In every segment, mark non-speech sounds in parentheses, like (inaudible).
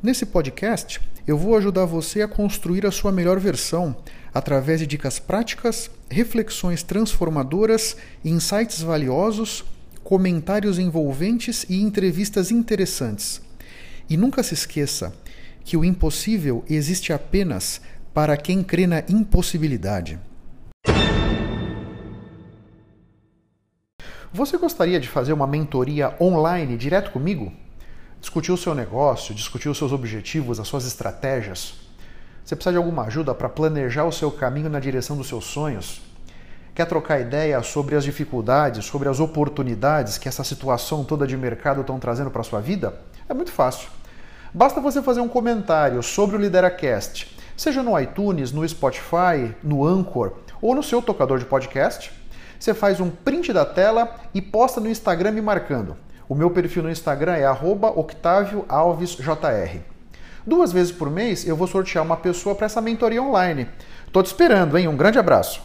Nesse podcast, eu vou ajudar você a construir a sua melhor versão através de dicas práticas, reflexões transformadoras, insights valiosos, comentários envolventes e entrevistas interessantes. E nunca se esqueça que o impossível existe apenas para quem crê na impossibilidade. Você gostaria de fazer uma mentoria online direto comigo? Discutir o seu negócio, discutir os seus objetivos, as suas estratégias? Você precisa de alguma ajuda para planejar o seu caminho na direção dos seus sonhos? Quer trocar ideia sobre as dificuldades, sobre as oportunidades que essa situação toda de mercado estão trazendo para a sua vida? É muito fácil. Basta você fazer um comentário sobre o Lideracast, seja no iTunes, no Spotify, no Anchor ou no seu tocador de podcast. Você faz um print da tela e posta no Instagram me marcando. O meu perfil no Instagram é @octavioalvesjr. Duas vezes por mês eu vou sortear uma pessoa para essa mentoria online. Tô te esperando, hein? Um grande abraço.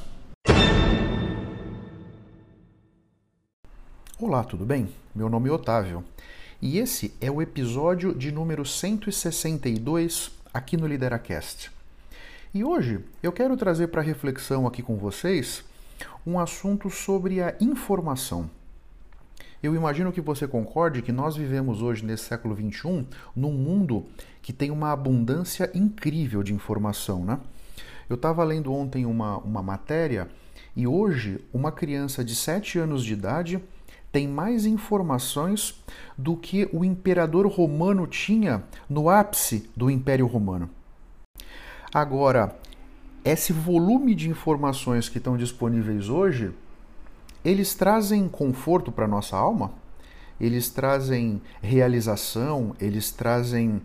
Olá, tudo bem? Meu nome é Otávio e esse é o episódio de número 162 aqui no Lideracast. E hoje eu quero trazer para reflexão aqui com vocês um assunto sobre a informação. Eu imagino que você concorde que nós vivemos hoje, nesse século XXI, num mundo que tem uma abundância incrível de informação, né? Eu estava lendo ontem uma, uma matéria e hoje uma criança de 7 anos de idade tem mais informações do que o imperador romano tinha no ápice do Império Romano. Agora, esse volume de informações que estão disponíveis hoje eles trazem conforto para nossa alma, eles trazem realização, eles trazem,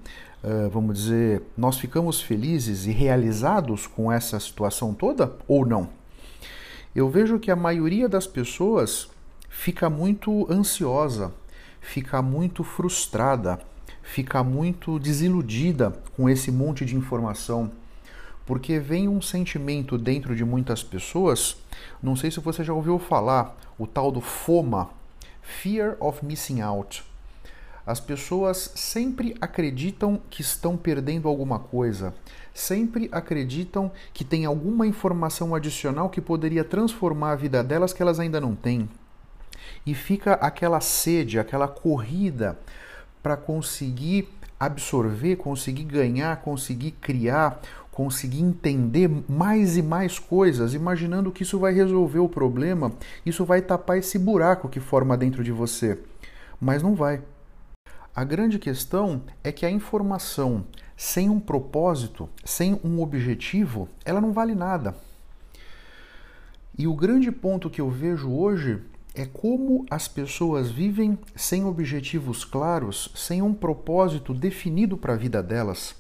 vamos dizer, nós ficamos felizes e realizados com essa situação toda ou não? Eu vejo que a maioria das pessoas fica muito ansiosa, fica muito frustrada, fica muito desiludida com esse monte de informação porque vem um sentimento dentro de muitas pessoas, não sei se você já ouviu falar, o tal do FOMA, Fear of Missing Out. As pessoas sempre acreditam que estão perdendo alguma coisa, sempre acreditam que tem alguma informação adicional que poderia transformar a vida delas que elas ainda não têm. E fica aquela sede, aquela corrida para conseguir absorver, conseguir ganhar, conseguir criar conseguir entender mais e mais coisas, imaginando que isso vai resolver o problema, isso vai tapar esse buraco que forma dentro de você. Mas não vai. A grande questão é que a informação sem um propósito, sem um objetivo, ela não vale nada. E o grande ponto que eu vejo hoje é como as pessoas vivem sem objetivos claros, sem um propósito definido para a vida delas.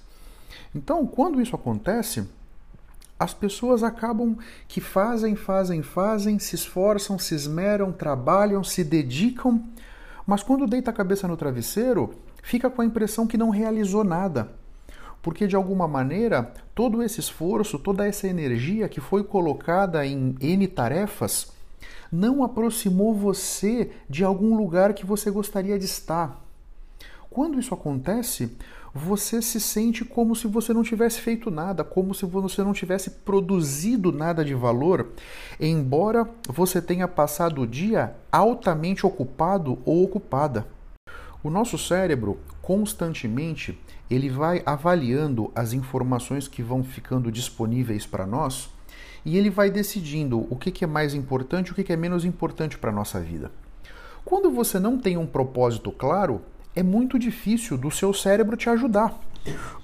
Então, quando isso acontece, as pessoas acabam que fazem, fazem, fazem, se esforçam, se esmeram, trabalham, se dedicam, mas quando deita a cabeça no travesseiro, fica com a impressão que não realizou nada. Porque de alguma maneira, todo esse esforço, toda essa energia que foi colocada em N tarefas, não aproximou você de algum lugar que você gostaria de estar. Quando isso acontece, você se sente como se você não tivesse feito nada, como se você não tivesse produzido nada de valor, embora você tenha passado o dia altamente ocupado ou ocupada. O nosso cérebro constantemente ele vai avaliando as informações que vão ficando disponíveis para nós e ele vai decidindo o que, é mais importante o que é menos importante para a nossa vida. Quando você não tem um propósito claro, é muito difícil do seu cérebro te ajudar.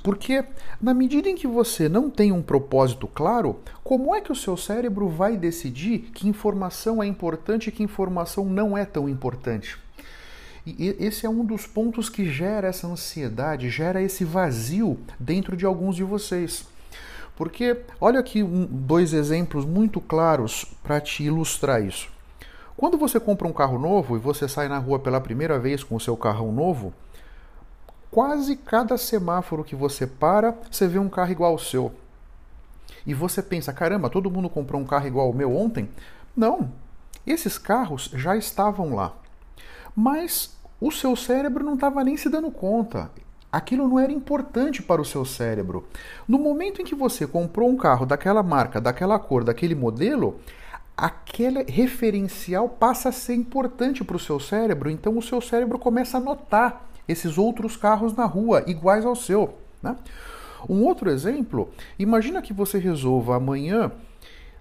Porque, na medida em que você não tem um propósito claro, como é que o seu cérebro vai decidir que informação é importante e que informação não é tão importante? E esse é um dos pontos que gera essa ansiedade, gera esse vazio dentro de alguns de vocês. Porque olha aqui um, dois exemplos muito claros para te ilustrar isso. Quando você compra um carro novo e você sai na rua pela primeira vez com o seu carrão novo, quase cada semáforo que você para, você vê um carro igual ao seu. E você pensa, caramba, todo mundo comprou um carro igual ao meu ontem? Não. Esses carros já estavam lá. Mas o seu cérebro não estava nem se dando conta. Aquilo não era importante para o seu cérebro. No momento em que você comprou um carro daquela marca, daquela cor, daquele modelo, aquele referencial passa a ser importante para o seu cérebro, então o seu cérebro começa a notar esses outros carros na rua iguais ao seu. Né? Um outro exemplo, imagina que você resolva amanhã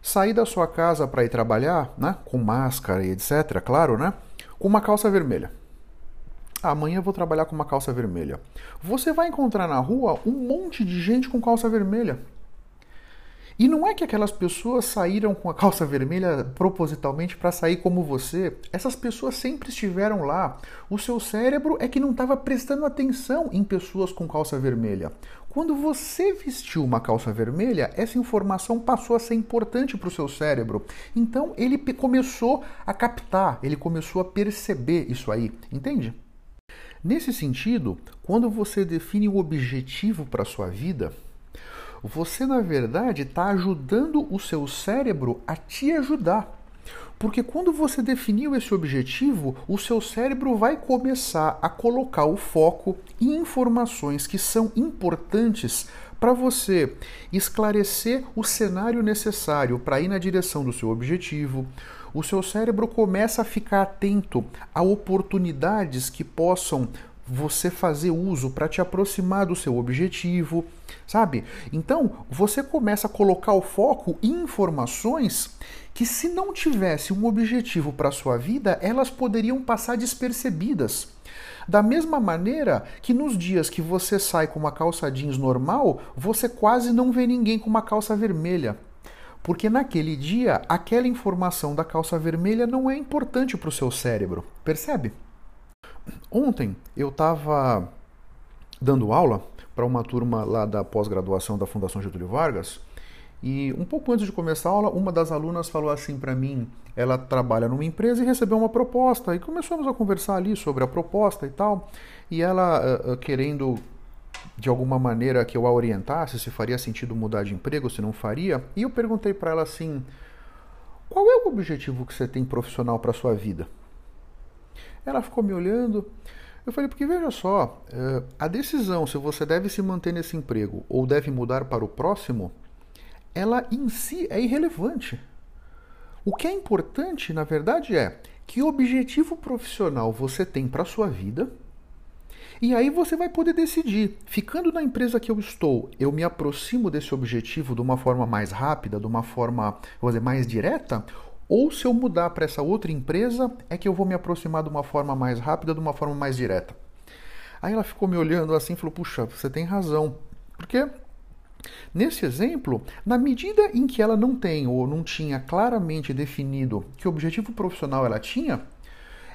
sair da sua casa para ir trabalhar, né? com máscara e etc, claro, né? com uma calça vermelha. amanhã eu vou trabalhar com uma calça vermelha. Você vai encontrar na rua um monte de gente com calça vermelha. E não é que aquelas pessoas saíram com a calça vermelha propositalmente para sair como você. Essas pessoas sempre estiveram lá. O seu cérebro é que não estava prestando atenção em pessoas com calça vermelha. Quando você vestiu uma calça vermelha, essa informação passou a ser importante para o seu cérebro. Então ele começou a captar, ele começou a perceber isso aí. Entende? Nesse sentido, quando você define o objetivo para sua vida, você na verdade está ajudando o seu cérebro a te ajudar. Porque quando você definiu esse objetivo, o seu cérebro vai começar a colocar o foco em informações que são importantes para você esclarecer o cenário necessário para ir na direção do seu objetivo. O seu cérebro começa a ficar atento a oportunidades que possam você fazer uso para te aproximar do seu objetivo, sabe? Então, você começa a colocar o foco em informações que se não tivesse um objetivo para sua vida, elas poderiam passar despercebidas. Da mesma maneira que nos dias que você sai com uma calça jeans normal, você quase não vê ninguém com uma calça vermelha. Porque naquele dia, aquela informação da calça vermelha não é importante para o seu cérebro. Percebe? Ontem eu estava dando aula para uma turma lá da pós-graduação da Fundação Getúlio Vargas e um pouco antes de começar a aula, uma das alunas falou assim para mim: ela trabalha numa empresa e recebeu uma proposta e começamos a conversar ali sobre a proposta e tal. E ela uh, uh, querendo de alguma maneira que eu a orientasse se faria sentido mudar de emprego, se não faria. E eu perguntei para ela assim: qual é o objetivo que você tem profissional para sua vida? Ela ficou me olhando. Eu falei, porque veja só, eh, a decisão se você deve se manter nesse emprego ou deve mudar para o próximo, ela em si é irrelevante. O que é importante, na verdade, é que objetivo profissional você tem para a sua vida. E aí você vai poder decidir, ficando na empresa que eu estou, eu me aproximo desse objetivo de uma forma mais rápida, de uma forma, vou dizer, mais direta, ou se eu mudar para essa outra empresa, é que eu vou me aproximar de uma forma mais rápida, de uma forma mais direta. Aí ela ficou me olhando assim e falou: Puxa, você tem razão. Porque Nesse exemplo, na medida em que ela não tem ou não tinha claramente definido que objetivo profissional ela tinha,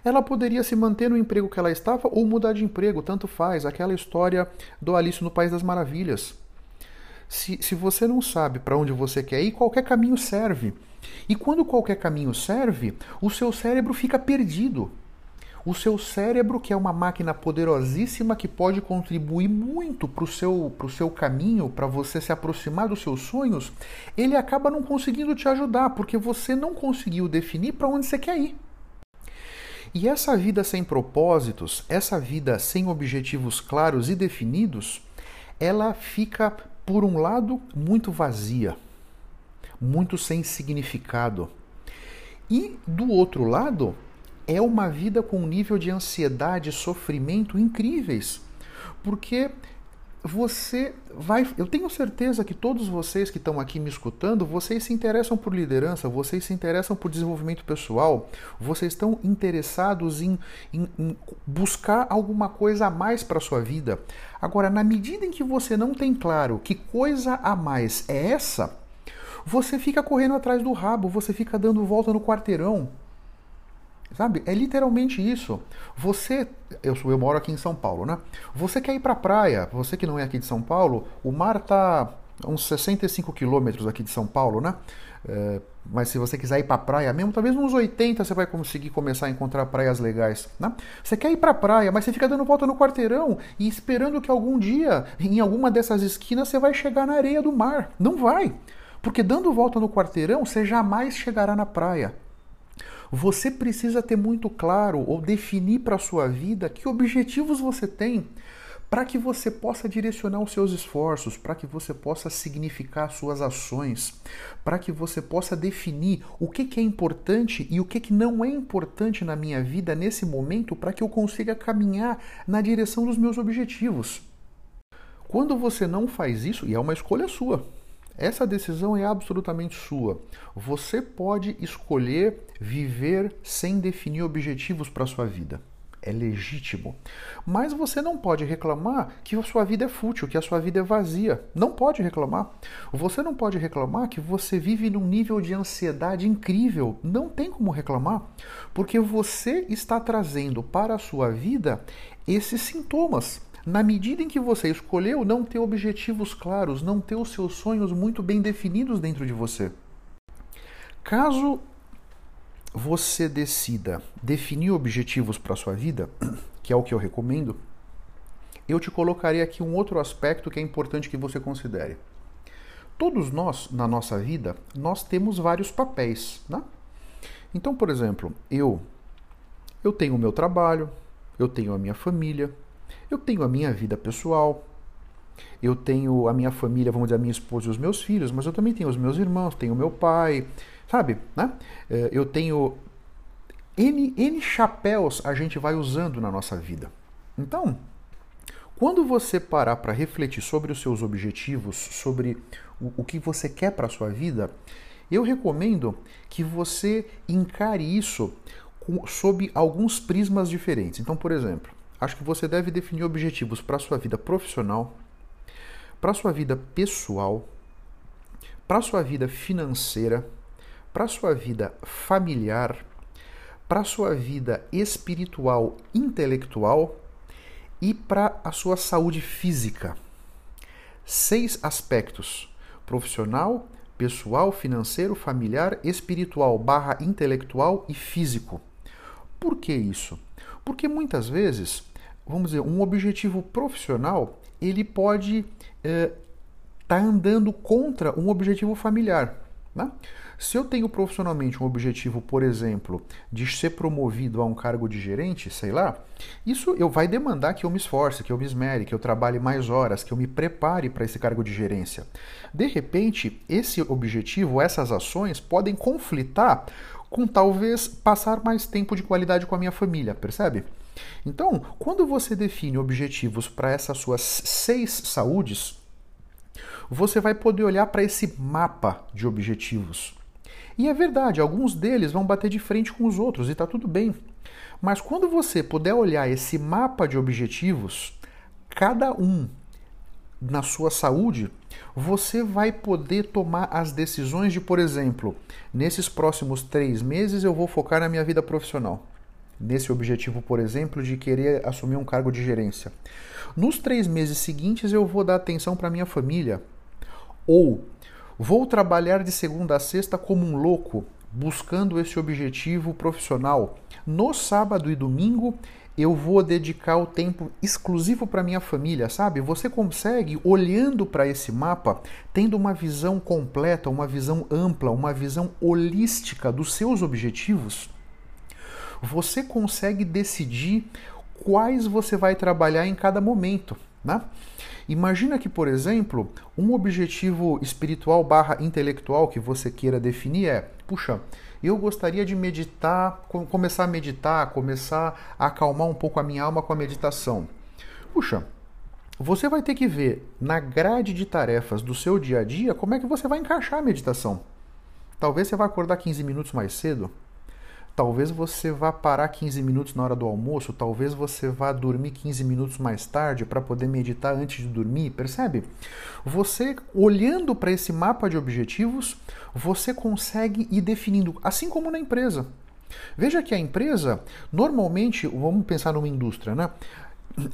ela poderia se manter no emprego que ela estava ou mudar de emprego, tanto faz. Aquela história do Alice no País das Maravilhas. Se, se você não sabe para onde você quer ir, qualquer caminho serve. E quando qualquer caminho serve, o seu cérebro fica perdido. O seu cérebro, que é uma máquina poderosíssima que pode contribuir muito para o seu, seu caminho, para você se aproximar dos seus sonhos, ele acaba não conseguindo te ajudar, porque você não conseguiu definir para onde você quer ir. E essa vida sem propósitos, essa vida sem objetivos claros e definidos, ela fica, por um lado, muito vazia muito sem significado. E do outro lado, é uma vida com um nível de ansiedade e sofrimento incríveis. Porque você vai. Eu tenho certeza que todos vocês que estão aqui me escutando, vocês se interessam por liderança, vocês se interessam por desenvolvimento pessoal, vocês estão interessados em, em, em buscar alguma coisa a mais para a sua vida. Agora, na medida em que você não tem claro que coisa a mais é essa, você fica correndo atrás do rabo, você fica dando volta no quarteirão. Sabe? É literalmente isso. Você, eu, eu moro aqui em São Paulo, né? Você quer ir pra praia, você que não é aqui de São Paulo, o mar tá uns 65 quilômetros aqui de São Paulo, né? É, mas se você quiser ir para a praia mesmo, talvez uns 80 você vai conseguir começar a encontrar praias legais. Né? Você quer ir para a praia, mas você fica dando volta no quarteirão e esperando que algum dia, em alguma dessas esquinas, você vai chegar na areia do mar. Não vai. Porque dando volta no quarteirão, você jamais chegará na praia. Você precisa ter muito claro ou definir para a sua vida que objetivos você tem para que você possa direcionar os seus esforços, para que você possa significar suas ações, para que você possa definir o que, que é importante e o que, que não é importante na minha vida nesse momento para que eu consiga caminhar na direção dos meus objetivos. Quando você não faz isso, e é uma escolha sua, essa decisão é absolutamente sua. Você pode escolher viver sem definir objetivos para sua vida é legítimo. Mas você não pode reclamar que a sua vida é fútil, que a sua vida é vazia. Não pode reclamar. Você não pode reclamar que você vive num nível de ansiedade incrível. Não tem como reclamar, porque você está trazendo para a sua vida esses sintomas. Na medida em que você escolheu não ter objetivos claros, não ter os seus sonhos muito bem definidos dentro de você. Caso você decida definir objetivos para sua vida, (clears throat) que é o que eu recomendo, eu te colocarei aqui um outro aspecto que é importante que você considere. Todos nós, na nossa vida, nós temos vários papéis, né? Então, por exemplo, eu eu tenho o meu trabalho, eu tenho a minha família, eu tenho a minha vida pessoal, eu tenho a minha família, vamos dizer, a minha esposa e os meus filhos, mas eu também tenho os meus irmãos, tenho meu pai, Sabe? Né? É, eu tenho N, N chapéus a gente vai usando na nossa vida. Então, quando você parar para refletir sobre os seus objetivos, sobre o, o que você quer para a sua vida, eu recomendo que você encare isso com, sob alguns prismas diferentes. Então, por exemplo, acho que você deve definir objetivos para sua vida profissional, para sua vida pessoal, para sua vida financeira, para sua vida familiar, para sua vida espiritual, intelectual e para a sua saúde física. Seis aspectos: profissional, pessoal, financeiro, familiar, espiritual, barra intelectual e físico. Por que isso? Porque muitas vezes, vamos dizer, um objetivo profissional ele pode estar eh, tá andando contra um objetivo familiar. Né? Se eu tenho profissionalmente um objetivo, por exemplo, de ser promovido a um cargo de gerente, sei lá, isso eu vai demandar que eu me esforce, que eu me esmere, que eu trabalhe mais horas, que eu me prepare para esse cargo de gerência. De repente, esse objetivo, essas ações podem conflitar com talvez passar mais tempo de qualidade com a minha família, percebe? Então, quando você define objetivos para essas suas seis saúdes, você vai poder olhar para esse mapa de objetivos. E é verdade, alguns deles vão bater de frente com os outros e está tudo bem. Mas quando você puder olhar esse mapa de objetivos, cada um na sua saúde, você vai poder tomar as decisões de, por exemplo, nesses próximos três meses eu vou focar na minha vida profissional. Nesse objetivo, por exemplo, de querer assumir um cargo de gerência. Nos três meses seguintes eu vou dar atenção para minha família. Ou Vou trabalhar de segunda a sexta como um louco, buscando esse objetivo profissional. No sábado e domingo, eu vou dedicar o tempo exclusivo para minha família, sabe? Você consegue, olhando para esse mapa, tendo uma visão completa, uma visão ampla, uma visão holística dos seus objetivos, você consegue decidir quais você vai trabalhar em cada momento, né? Imagina que, por exemplo, um objetivo espiritual barra intelectual que você queira definir é, puxa, eu gostaria de meditar, começar a meditar, começar a acalmar um pouco a minha alma com a meditação. Puxa, você vai ter que ver na grade de tarefas do seu dia a dia como é que você vai encaixar a meditação. Talvez você vá acordar 15 minutos mais cedo, Talvez você vá parar 15 minutos na hora do almoço, talvez você vá dormir 15 minutos mais tarde para poder meditar antes de dormir, percebe? Você, olhando para esse mapa de objetivos, você consegue ir definindo, assim como na empresa. Veja que a empresa, normalmente, vamos pensar numa indústria, né?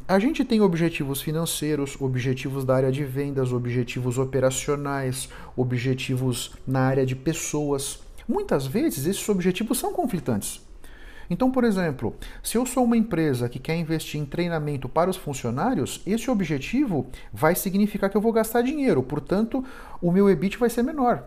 a gente tem objetivos financeiros, objetivos da área de vendas, objetivos operacionais, objetivos na área de pessoas. Muitas vezes esses objetivos são conflitantes. Então, por exemplo, se eu sou uma empresa que quer investir em treinamento para os funcionários, esse objetivo vai significar que eu vou gastar dinheiro, portanto, o meu EBIT vai ser menor.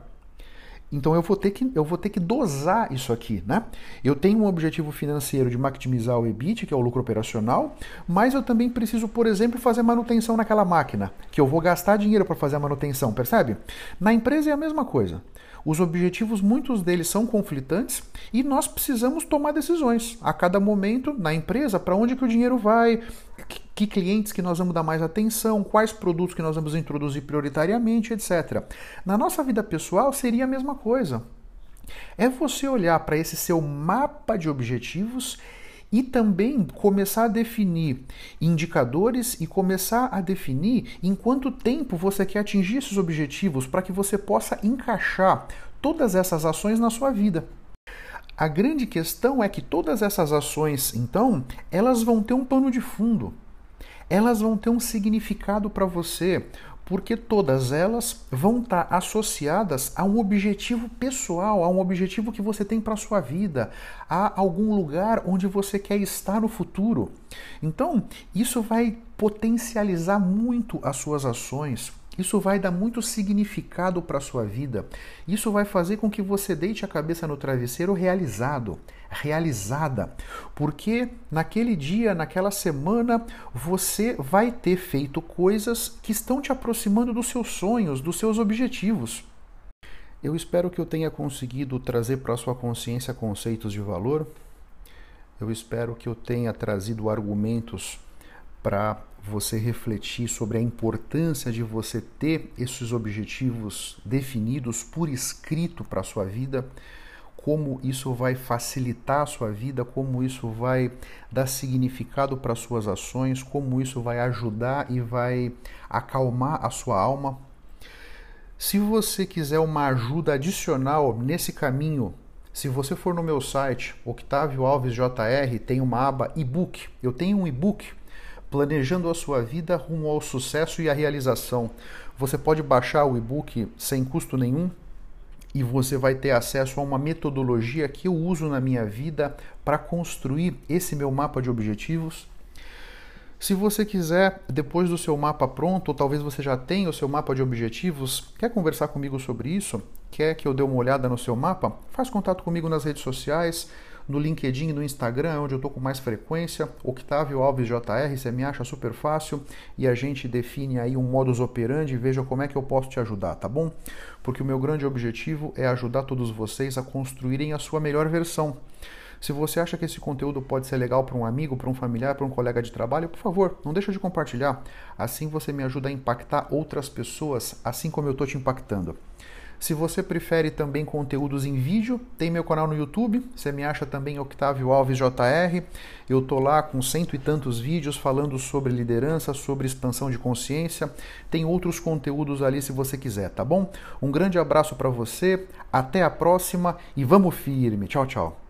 Então eu vou ter que eu vou ter que dosar isso aqui, né? Eu tenho um objetivo financeiro de maximizar o EBIT, que é o lucro operacional, mas eu também preciso, por exemplo, fazer manutenção naquela máquina, que eu vou gastar dinheiro para fazer a manutenção, percebe? Na empresa é a mesma coisa. Os objetivos, muitos deles são conflitantes e nós precisamos tomar decisões a cada momento na empresa para onde que o dinheiro vai, que clientes que nós vamos dar mais atenção, quais produtos que nós vamos introduzir prioritariamente, etc. Na nossa vida pessoal seria a mesma coisa. É você olhar para esse seu mapa de objetivos e também começar a definir indicadores e começar a definir em quanto tempo você quer atingir esses objetivos para que você possa encaixar todas essas ações na sua vida. A grande questão é que todas essas ações, então, elas vão ter um pano de fundo. Elas vão ter um significado para você, porque todas elas vão estar tá associadas a um objetivo pessoal, a um objetivo que você tem para a sua vida, a algum lugar onde você quer estar no futuro. Então, isso vai potencializar muito as suas ações, isso vai dar muito significado para a sua vida. Isso vai fazer com que você deite a cabeça no travesseiro realizado, realizada, porque naquele dia, naquela semana, você vai ter feito coisas que estão te aproximando dos seus sonhos, dos seus objetivos. Eu espero que eu tenha conseguido trazer para a sua consciência conceitos de valor. Eu espero que eu tenha trazido argumentos para você refletir sobre a importância de você ter esses objetivos definidos por escrito para a sua vida, como isso vai facilitar a sua vida, como isso vai dar significado para as suas ações, como isso vai ajudar e vai acalmar a sua alma. Se você quiser uma ajuda adicional nesse caminho, se você for no meu site, Octavio Alves JR, tem uma aba e-book. Eu tenho um e-book planejando a sua vida rumo ao sucesso e à realização. Você pode baixar o e-book sem custo nenhum e você vai ter acesso a uma metodologia que eu uso na minha vida para construir esse meu mapa de objetivos. Se você quiser, depois do seu mapa pronto, ou talvez você já tenha o seu mapa de objetivos, quer conversar comigo sobre isso? Quer que eu dê uma olhada no seu mapa? Faz contato comigo nas redes sociais no LinkedIn e no Instagram, é onde eu estou com mais frequência, Octavio Alves JR, você me acha super fácil e a gente define aí um modus operandi e veja como é que eu posso te ajudar, tá bom? Porque o meu grande objetivo é ajudar todos vocês a construírem a sua melhor versão. Se você acha que esse conteúdo pode ser legal para um amigo, para um familiar, para um colega de trabalho, por favor, não deixa de compartilhar. Assim você me ajuda a impactar outras pessoas, assim como eu estou te impactando. Se você prefere também conteúdos em vídeo, tem meu canal no YouTube, você me acha também Octavio Alves JR. Eu tô lá com cento e tantos vídeos falando sobre liderança, sobre expansão de consciência. Tem outros conteúdos ali se você quiser, tá bom? Um grande abraço para você, até a próxima e vamos firme. Tchau, tchau.